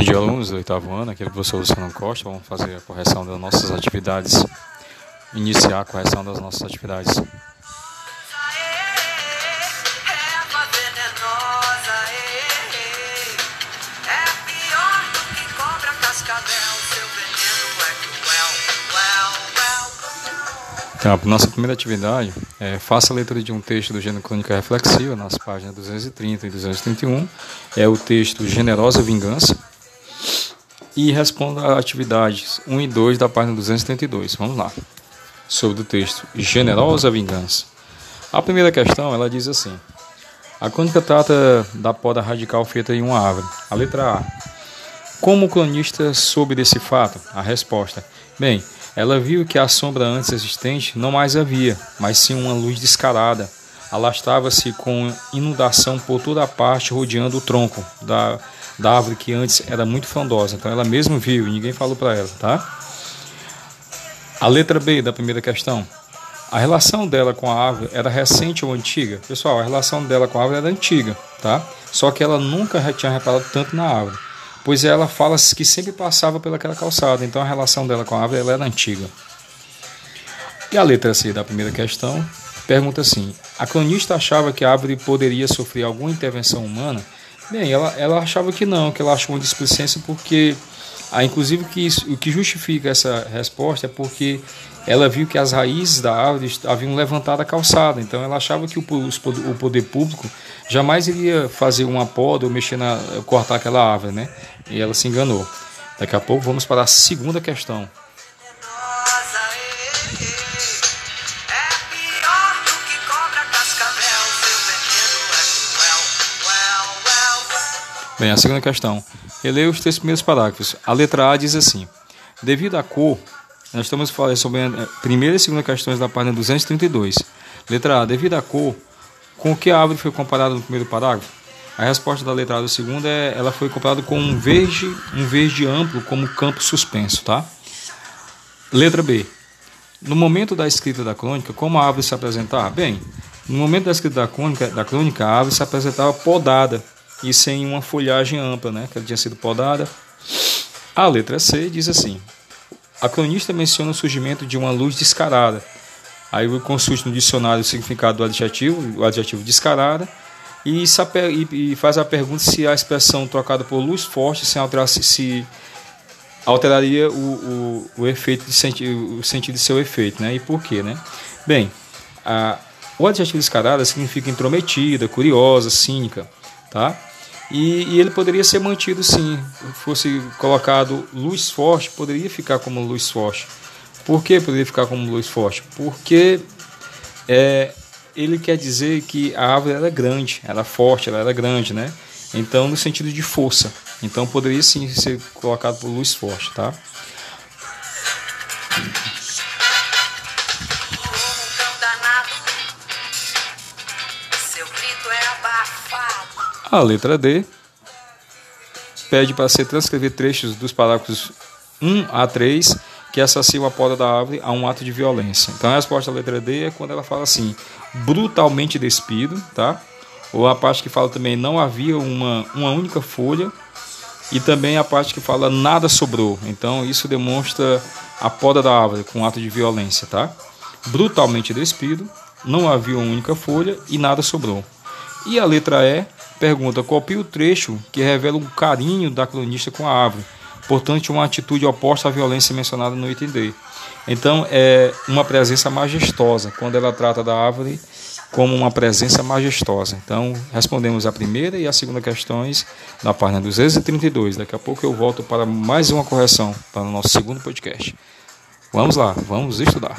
Bom dia, alunos do oitavo ano. Aqui o professor Luciano Costa. Vamos fazer a correção das nossas atividades. Iniciar a correção das nossas atividades. Então, a nossa primeira atividade é faça a leitura de um texto do gênero Crônica Reflexiva, nas páginas 230 e 231. É o texto Generosa Vingança. E responda a atividades 1 e 2 da página 232. Vamos lá. Sobre o texto Generosa Vingança. A primeira questão, ela diz assim. A crônica trata da poda radical feita em uma árvore. A letra A. Como o cronista soube desse fato? A resposta. Bem, ela viu que a sombra antes existente não mais havia, mas sim uma luz descarada. Alastrava-se com inundação por toda a parte, rodeando o tronco da, da árvore que antes era muito frondosa. Então ela mesma viu e ninguém falou para ela, tá? A letra B da primeira questão. A relação dela com a árvore era recente ou antiga? Pessoal, a relação dela com a árvore era antiga, tá? Só que ela nunca tinha reparado tanto na árvore pois ela fala que sempre passava pelaquela calçada, então a relação dela com a árvore era antiga. E a letra C da primeira questão pergunta assim: a cronista achava que a árvore poderia sofrer alguma intervenção humana? Bem, ela, ela achava que não, que ela achou uma displicência porque, ah, inclusive, que isso, o que justifica essa resposta é porque ela viu que as raízes da árvore haviam levantado a calçada, então ela achava que o, o poder público jamais iria fazer uma poda ou mexer na cortar aquela árvore, né? E ela se enganou. Daqui a pouco vamos para a segunda questão. Bem, a segunda questão. Releia os três primeiros parágrafos. A letra A diz assim: Devido à cor, nós estamos falando sobre a primeira e segunda questões da página 232. Letra A. Devido à cor, com que a árvore foi comparada no primeiro parágrafo? A resposta da letra A do segundo é ela foi comparada com um verde, um verde amplo como campo suspenso, tá? Letra B. No momento da escrita da crônica, como a árvore se apresentava? Bem, no momento da escrita da crônica, da crônica a árvore se apresentava podada e sem uma folhagem ampla, né? Que ela tinha sido podada. A letra C diz assim: a cronista menciona o surgimento de uma luz descarada. Aí eu consulto no dicionário o significado do adjetivo, o adjetivo descarada, e, faz a pergunta se a expressão trocada por luz forte se, alterar, se alteraria o, o, o efeito de senti o sentido de seu efeito, né? E por quê, né? Bem, a, o adjetivo descarada significa intrometida, curiosa, cínica, tá? E, e, ele poderia ser mantido sim. Fosse colocado luz forte, poderia ficar como luz forte. Por que poderia ficar como luz forte? Porque é, ele quer dizer que a árvore era grande, era forte, ela era grande, né? Então, no sentido de força. Então, poderia sim ser colocado por luz forte, tá? A letra D pede para se transcrever trechos dos parágrafos 1 a 3 que associam a poda da árvore a um ato de violência. Então a resposta da letra D é quando ela fala assim, brutalmente despido, tá? Ou a parte que fala também não havia uma, uma única folha e também a parte que fala nada sobrou. Então isso demonstra a poda da árvore com um ato de violência, tá? Brutalmente despido, não havia uma única folha e nada sobrou. E a letra E pergunta: copie o trecho que revela um carinho da cronista com a árvore, portanto, uma atitude oposta à violência mencionada no item D. Então, é uma presença majestosa, quando ela trata da árvore como uma presença majestosa. Então, respondemos a primeira e a segunda questões na página 232. Daqui a pouco eu volto para mais uma correção para o nosso segundo podcast. Vamos lá, vamos estudar.